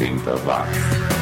80 watts.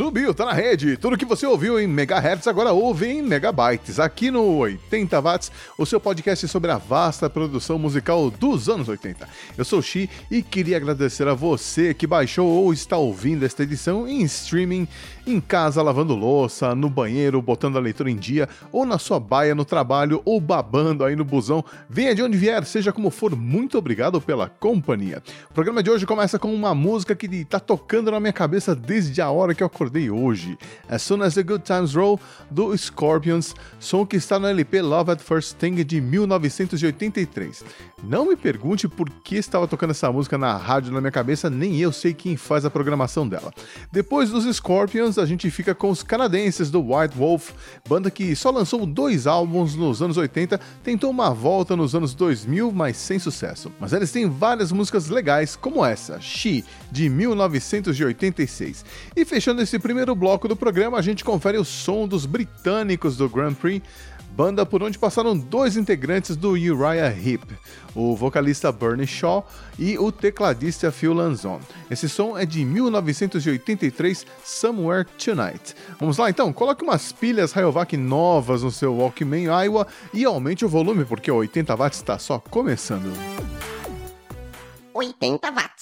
Subiu, tá na rede. Tudo que você ouviu em megahertz agora ouve em megabytes. Aqui no 80 watts, o seu podcast sobre a vasta produção musical dos anos 80. Eu sou o Xi e queria agradecer a você que baixou ou está ouvindo esta edição em streaming, em casa lavando louça, no banheiro, botando a leitura em dia, ou na sua baia no trabalho, ou babando aí no busão. Venha de onde vier, seja como for, muito obrigado pela companhia. O programa de hoje começa com uma música que tá tocando na minha cabeça desde a hora que eu acordei acordei hoje. As Soon as the Good Times Roll, do Scorpions, som que está no LP Love at First Thing de 1983. Não me pergunte por que estava tocando essa música na rádio na minha cabeça, nem eu sei quem faz a programação dela. Depois dos Scorpions, a gente fica com os canadenses do White Wolf, banda que só lançou dois álbuns nos anos 80, tentou uma volta nos anos 2000, mas sem sucesso. Mas eles têm várias músicas legais, como essa, She, de 1986. E fechando esse primeiro bloco do programa, a gente confere o som dos britânicos do Grand Prix, banda por onde passaram dois integrantes do Uriah Heep, o vocalista Bernie Shaw e o tecladista Phil Lanzon. Esse som é de 1983, Somewhere Tonight. Vamos lá então, coloque umas pilhas Rayovac novas no seu Walkman Iowa e aumente o volume porque o 80 watts está só começando. 80 watts.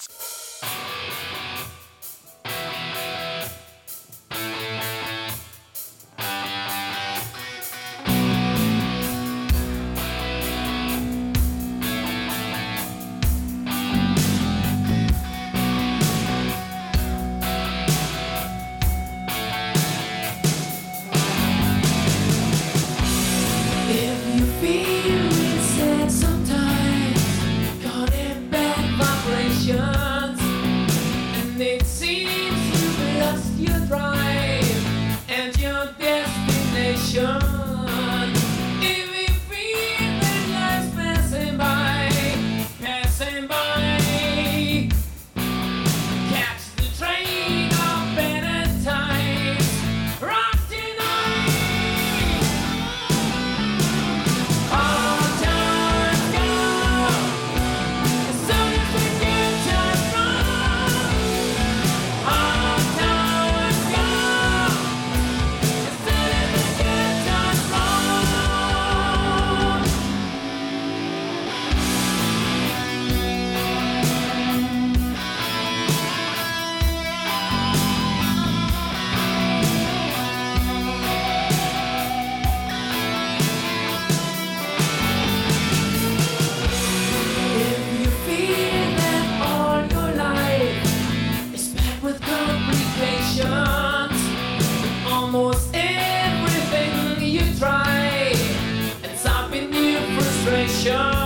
nation.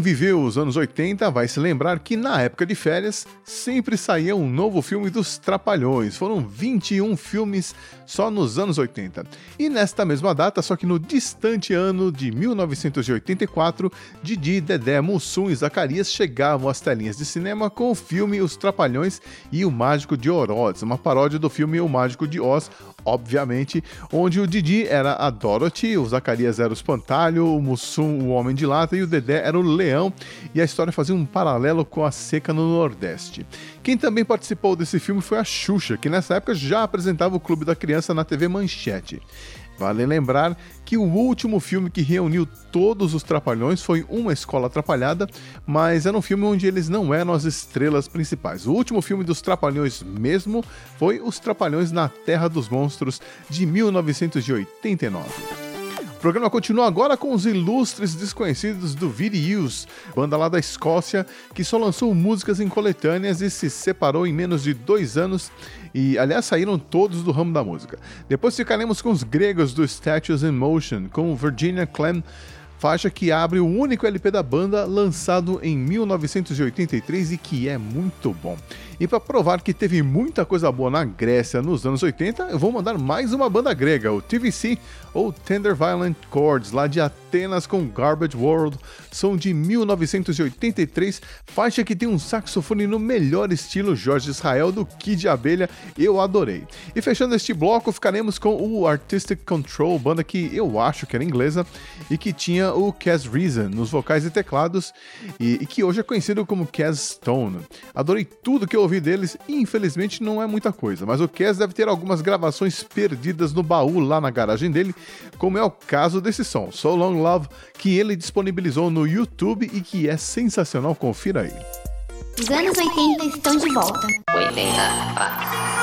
Quem viveu os anos 80 vai se lembrar que na época de férias sempre saía um novo filme dos Trapalhões. Foram 21 filmes só nos anos 80. E nesta mesma data, só que no distante ano de 1984, Didi, Dedé, Mussum e Zacarias chegavam às telinhas de cinema com o filme Os Trapalhões e o Mágico de Oroz, uma paródia do filme O Mágico de Oz, obviamente, onde o Didi era a Dorothy, o Zacarias era o Espantalho, o Mussum o Homem de Lata e o Dedé era o Leão, e a história fazia um paralelo com a seca no Nordeste. Quem também participou desse filme foi a Xuxa, que nessa época já apresentava o Clube da Criança na TV Manchete. Vale lembrar que o último filme que reuniu todos os Trapalhões foi Uma Escola Atrapalhada, mas era um filme onde eles não eram as estrelas principais. O último filme dos Trapalhões mesmo foi Os Trapalhões na Terra dos Monstros, de 1989. O programa continua agora com os ilustres desconhecidos do Videos, banda lá da Escócia, que só lançou músicas em coletâneas e se separou em menos de dois anos. E, aliás, saíram todos do ramo da música. Depois ficaremos com os gregos do Statues in Motion, com Virginia Clem faixa que abre o único LP da banda lançado em 1983 e que é muito bom. E para provar que teve muita coisa boa na Grécia nos anos 80, eu vou mandar mais uma banda grega, o TVC, ou Tender Violent Chords, lá de Atenas com Garbage World, são de 1983, faixa que tem um saxofone no melhor estilo Jorge Israel do Kid Abelha, eu adorei. E fechando este bloco, ficaremos com o Artistic Control, banda que eu acho que era inglesa, e que tinha o Cas Reason nos vocais e teclados, e, e que hoje é conhecido como Cas Stone. Adorei tudo que eu ouvi deles, infelizmente não é muita coisa, mas o Cas deve ter algumas gravações perdidas no baú lá na garagem dele, como é o caso desse som, So Long Love, que ele disponibilizou no YouTube e que é sensacional, confira aí. Os anos 80 estão de volta. 80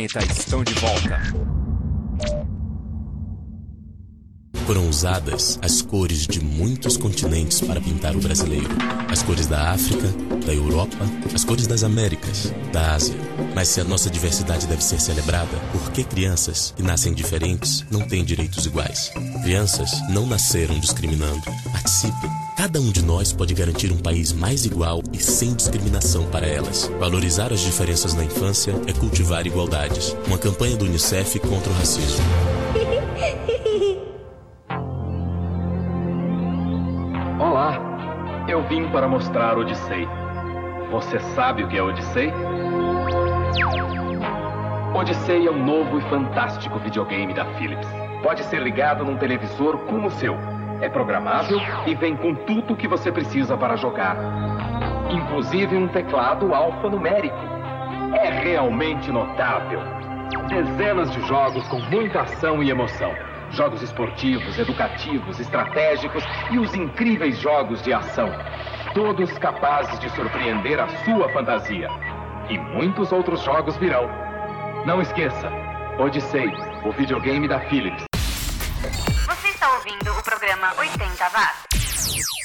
80 estão de volta. Usadas as cores de muitos continentes para pintar o brasileiro. As cores da África, da Europa, as cores das Américas, da Ásia. Mas se a nossa diversidade deve ser celebrada, por que crianças que nascem diferentes não têm direitos iguais? Crianças não nasceram discriminando. Participem. Cada um de nós pode garantir um país mais igual e sem discriminação para elas. Valorizar as diferenças na infância é cultivar igualdades. Uma campanha do Unicef contra o racismo. Para mostrar Odyssey. Você sabe o que é Odyssey? Odyssey é um novo e fantástico videogame da Philips. Pode ser ligado num televisor como o seu. É programável e vem com tudo o que você precisa para jogar. Inclusive um teclado alfanumérico. É realmente notável. Dezenas de jogos com muita ação e emoção. Jogos esportivos, educativos, estratégicos e os incríveis jogos de ação. Todos capazes de surpreender a sua fantasia. E muitos outros jogos virão. Não esqueça, Odyssey, o videogame da Philips. Você está ouvindo o programa 80 Watts.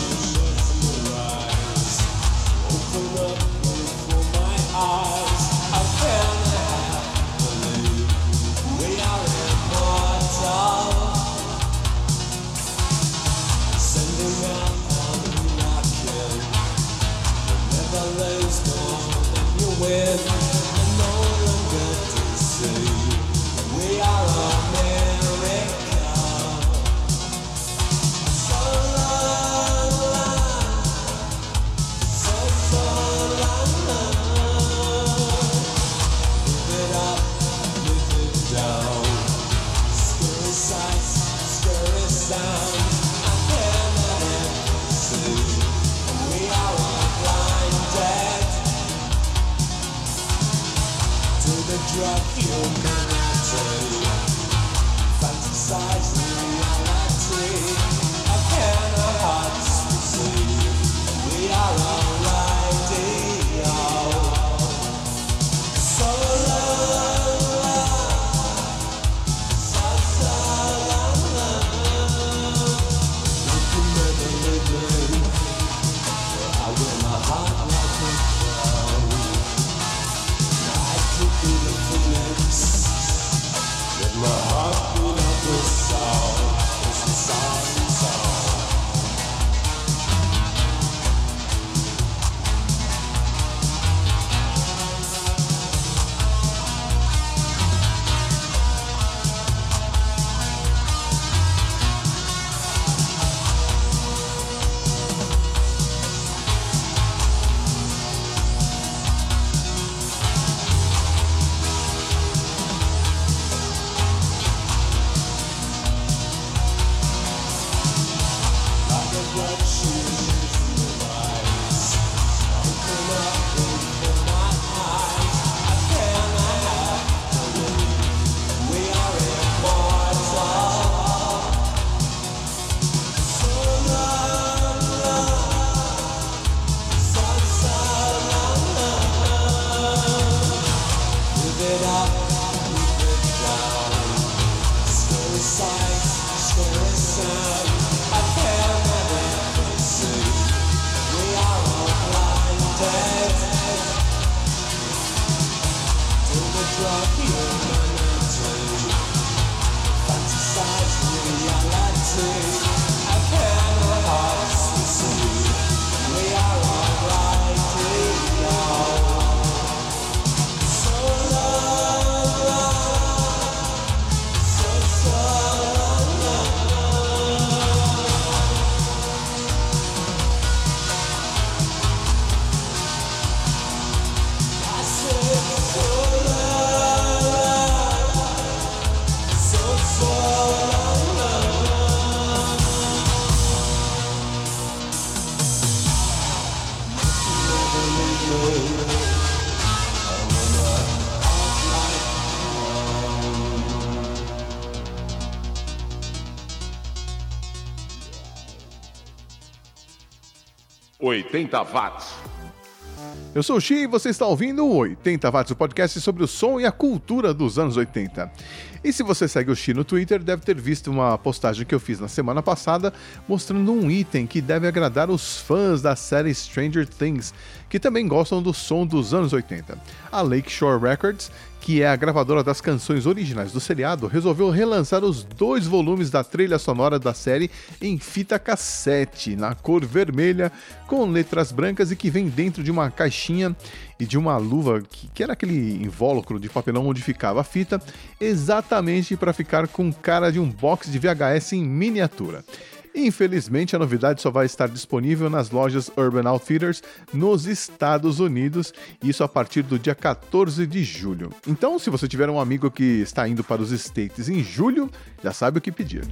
Thank you. 80 watts. Eu sou o Xi e você está ouvindo o 80 Watts, o podcast sobre o som e a cultura dos anos 80. E se você segue o Xi no Twitter, deve ter visto uma postagem que eu fiz na semana passada mostrando um item que deve agradar os fãs da série Stranger Things, que também gostam do som dos anos 80. A Lakeshore Records, que é a gravadora das canções originais do seriado, resolveu relançar os dois volumes da trilha sonora da série em fita cassete, na cor vermelha, com letras brancas e que vem dentro de uma caixinha e de uma luva que, que era aquele invólucro de papelão onde ficava a fita, exatamente para ficar com cara de um box de VHS em miniatura. Infelizmente, a novidade só vai estar disponível nas lojas Urban Outfitters nos Estados Unidos, isso a partir do dia 14 de julho. Então, se você tiver um amigo que está indo para os States em julho, já sabe o que pedir.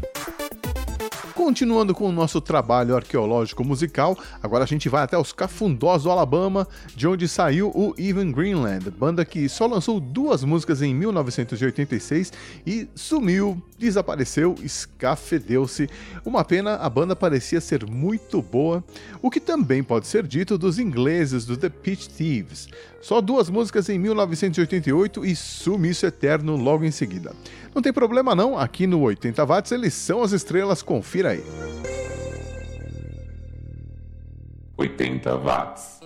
Continuando com o nosso trabalho arqueológico musical, agora a gente vai até os Cafundós do Alabama, de onde saiu o Even Greenland, banda que só lançou duas músicas em 1986 e sumiu, desapareceu, escafedeu-se. Uma pena, a banda parecia ser muito boa, o que também pode ser dito dos ingleses do The Pitch Thieves. Só duas músicas em 1988 e sumiço eterno logo em seguida. Não tem problema não, aqui no 80 watts eles são as estrelas, confira aí. 80 watts.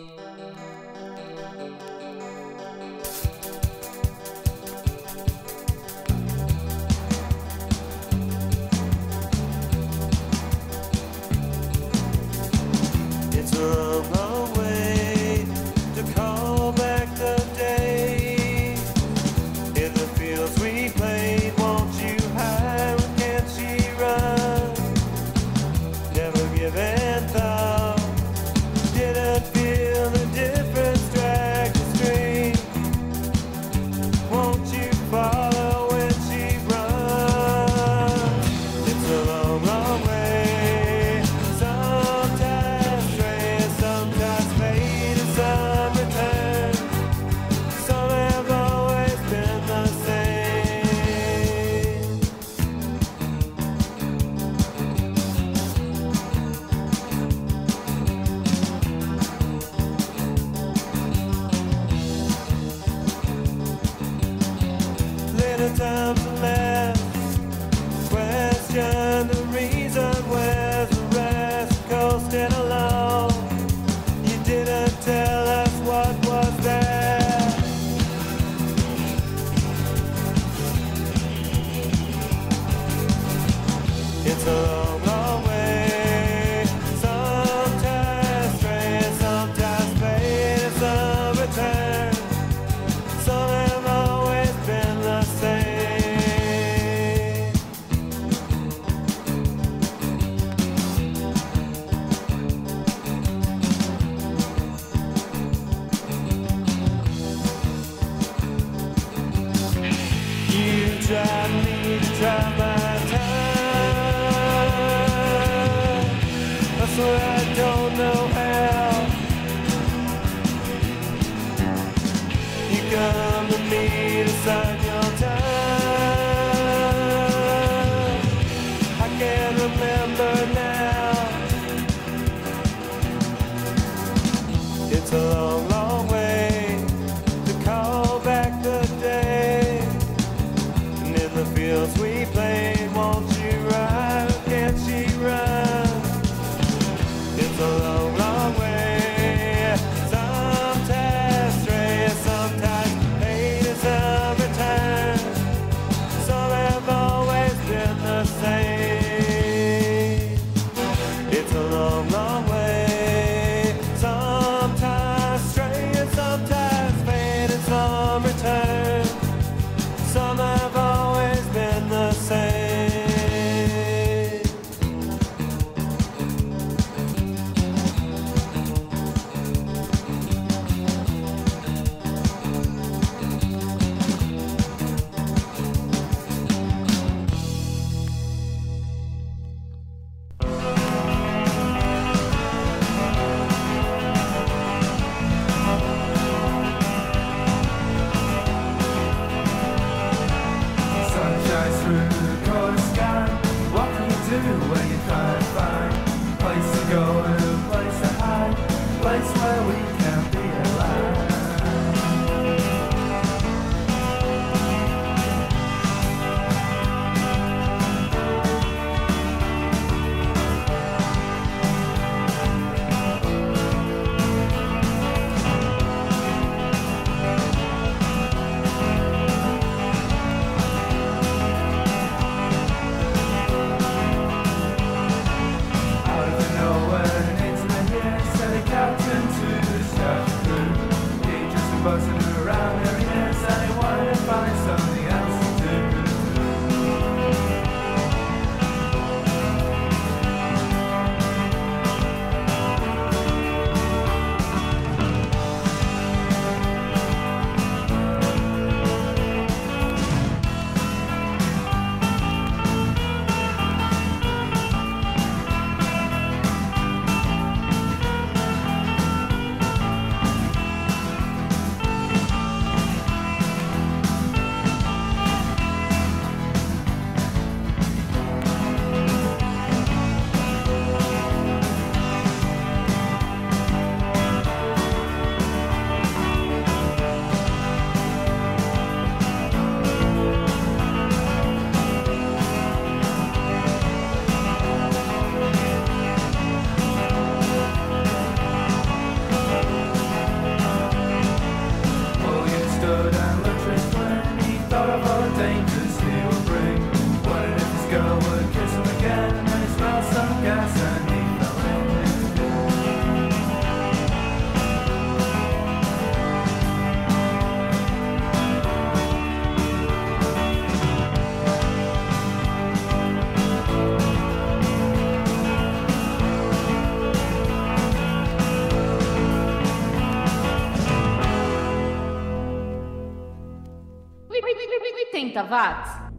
30 watts.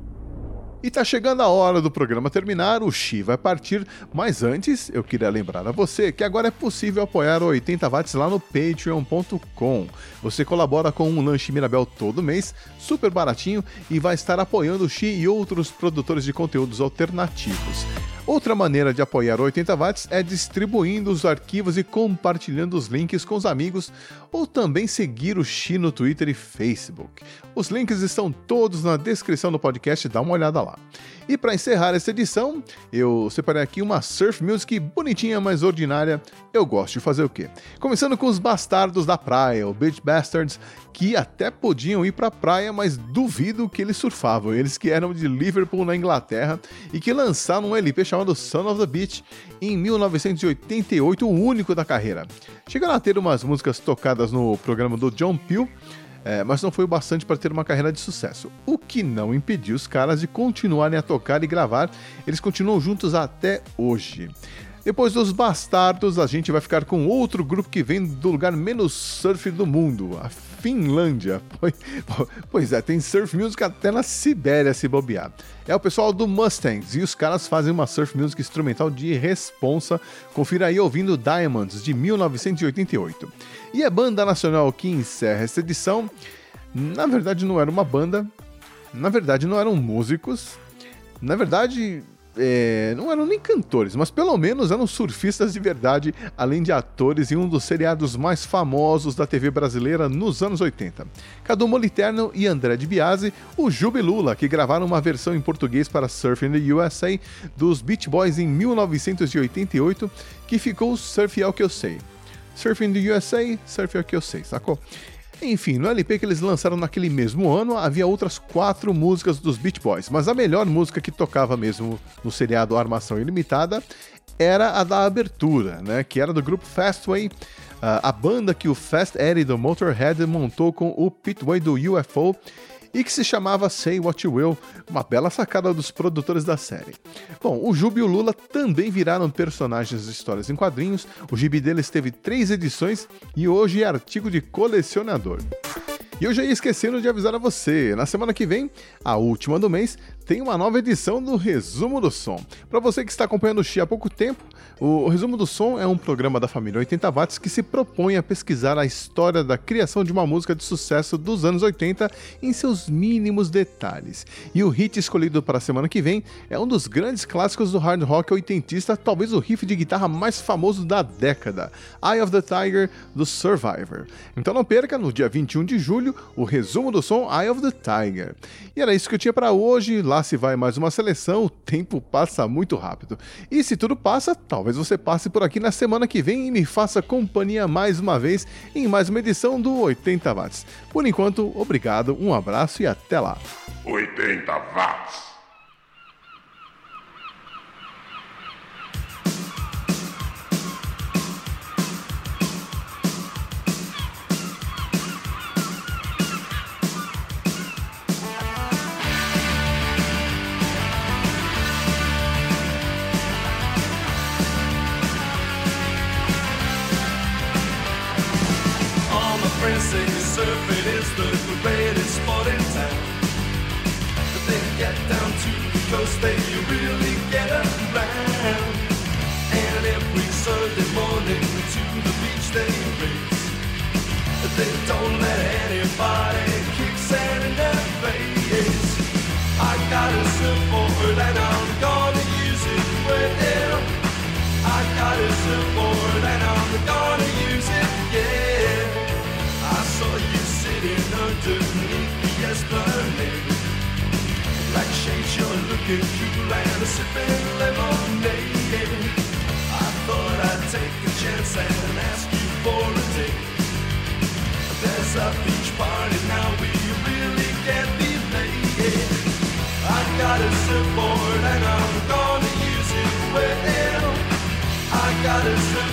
E tá chegando a hora do programa terminar, o Xi vai partir, mas antes eu queria lembrar a você que agora é possível apoiar o 80 watts lá no patreon.com. Você colabora com um lanche Mirabel todo mês, super baratinho e vai estar apoiando o Xi e outros produtores de conteúdos alternativos. Outra maneira de apoiar o 80 watts é distribuindo os arquivos e compartilhando os links com os amigos, ou também seguir o Xi no Twitter e Facebook. Os links estão todos na descrição do podcast, dá uma olhada lá. E para encerrar essa edição, eu separei aqui uma surf music bonitinha, mas ordinária. Eu gosto de fazer o quê? Começando com os bastardos da praia, o Beach Bastards, que até podiam ir para a praia, mas duvido que eles surfavam. Eles que eram de Liverpool, na Inglaterra, e que lançaram um LP chamado Son of the Beach em 1988, o único da carreira. Chegaram a ter umas músicas tocadas no programa do John Peel, é, mas não foi o bastante para ter uma carreira de sucesso. O que não impediu os caras de continuarem a tocar e gravar, eles continuam juntos até hoje. Depois dos Bastardos, a gente vai ficar com outro grupo que vem do lugar menos surf do mundo, a Finlândia. Pois, é, tem surf music até na Sibéria se bobear. É o pessoal do Mustangs e os caras fazem uma surf music instrumental de responsa. Confira aí ouvindo Diamonds de 1988. E a banda nacional que encerra essa edição, na verdade não era uma banda, na verdade não eram músicos, na verdade é, não eram nem cantores, mas pelo menos eram surfistas de verdade, além de atores em um dos seriados mais famosos da TV brasileira nos anos 80. Cadu Moliterno e André de Biasi, o Jubilula, que gravaram uma versão em português para Surf in the USA dos Beach Boys em 1988, que ficou Surf é o que eu sei. Surf in the USA, Surf é o que eu sei, sacou? Enfim, no LP que eles lançaram naquele mesmo ano, havia outras quatro músicas dos Beach Boys, mas a melhor música que tocava mesmo no seriado Armação Ilimitada era a da abertura, né? Que era do grupo Fastway, uh, a banda que o Fast Eddie do Motorhead montou com o Pitway do UFO e que se chamava Say What You Will, uma bela sacada dos produtores da série. Bom, o Jubi e o Lula também viraram personagens de histórias em quadrinhos, o gibi deles teve três edições e hoje é artigo de colecionador. E eu já ia esquecendo de avisar a você, na semana que vem, a última do mês, tem uma nova edição do Resumo do Som. Para você que está acompanhando o Xi há pouco tempo, o Resumo do Som é um programa da família 80 Watts que se propõe a pesquisar a história da criação de uma música de sucesso dos anos 80 em seus mínimos detalhes. E o hit escolhido para a semana que vem é um dos grandes clássicos do hard rock oitentista, talvez o riff de guitarra mais famoso da década, Eye of the Tiger do Survivor. Então não perca, no dia 21 de julho, o resumo do som Eye of the Tiger. E era isso que eu tinha para hoje. Lá se vai mais uma seleção, o tempo passa muito rápido. E se tudo passa, talvez você passe por aqui na semana que vem e me faça companhia mais uma vez em mais uma edição do 80 Watts. Por enquanto, obrigado, um abraço e até lá. 80 watts. got a surfboard and I'm gonna use it well. I got a surfboard.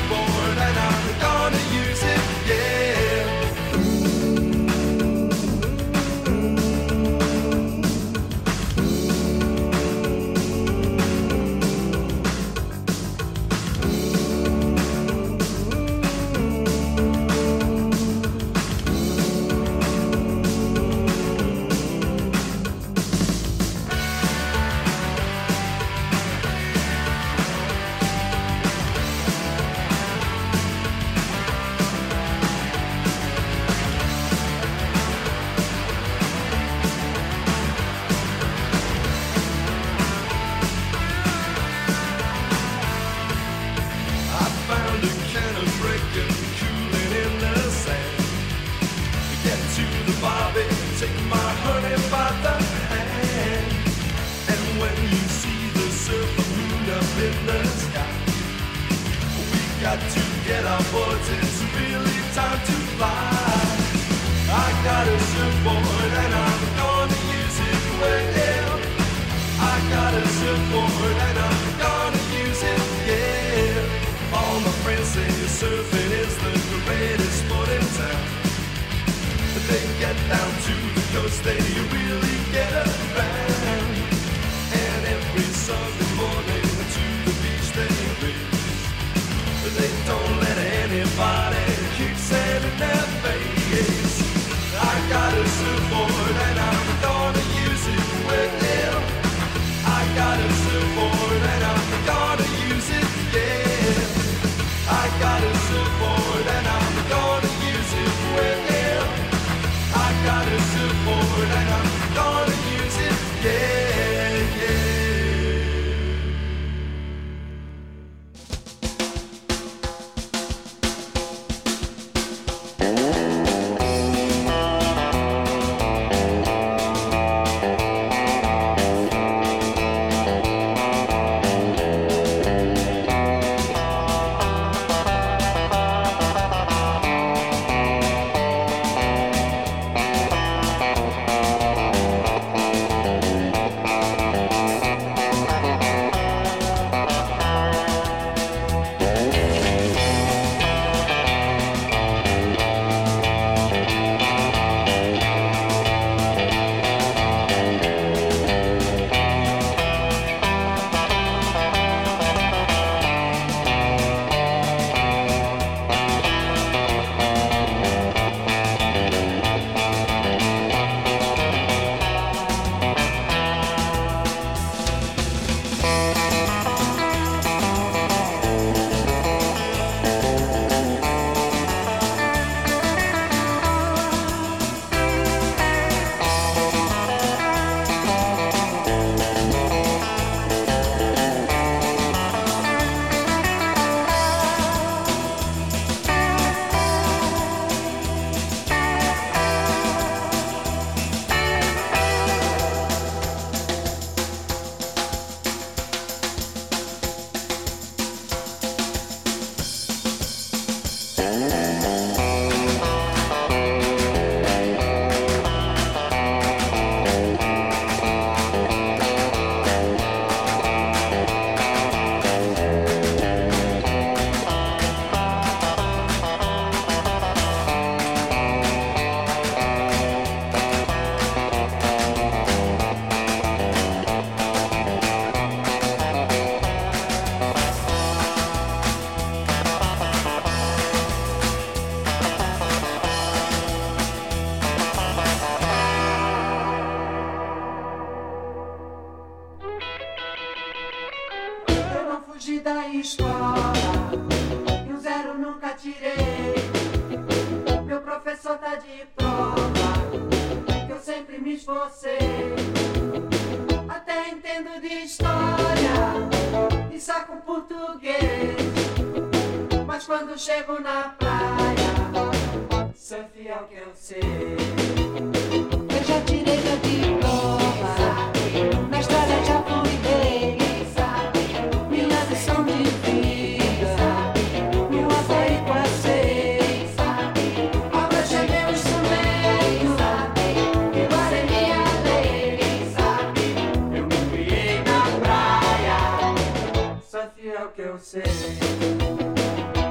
Que eu sei.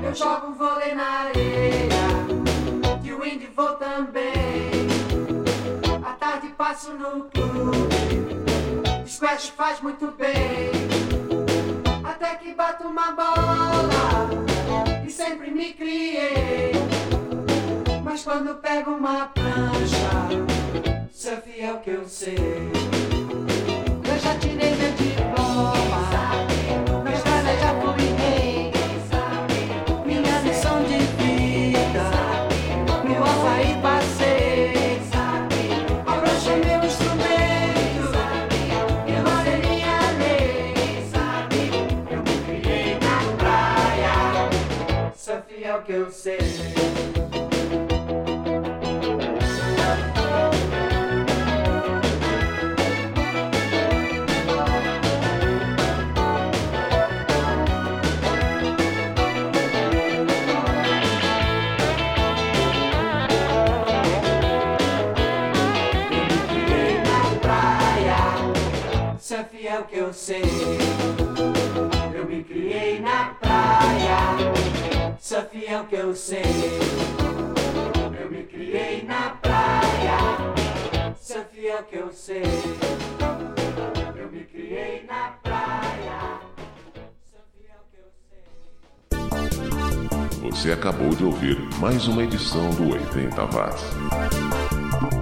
Eu jogo vôlei na areia, de wind vou também. À tarde passo no clube, squash faz muito bem. Até que bato uma bola e sempre me criei. Mas quando pego uma prancha, sou fiel que eu sei. Eu já tirei meu diploma, que eu me criei na praia, sou fiel que eu sei. Eu me criei na praia, sou fiel que eu sei. Eu me criei na praia. Você acabou de ouvir mais uma edição do 80 Watts.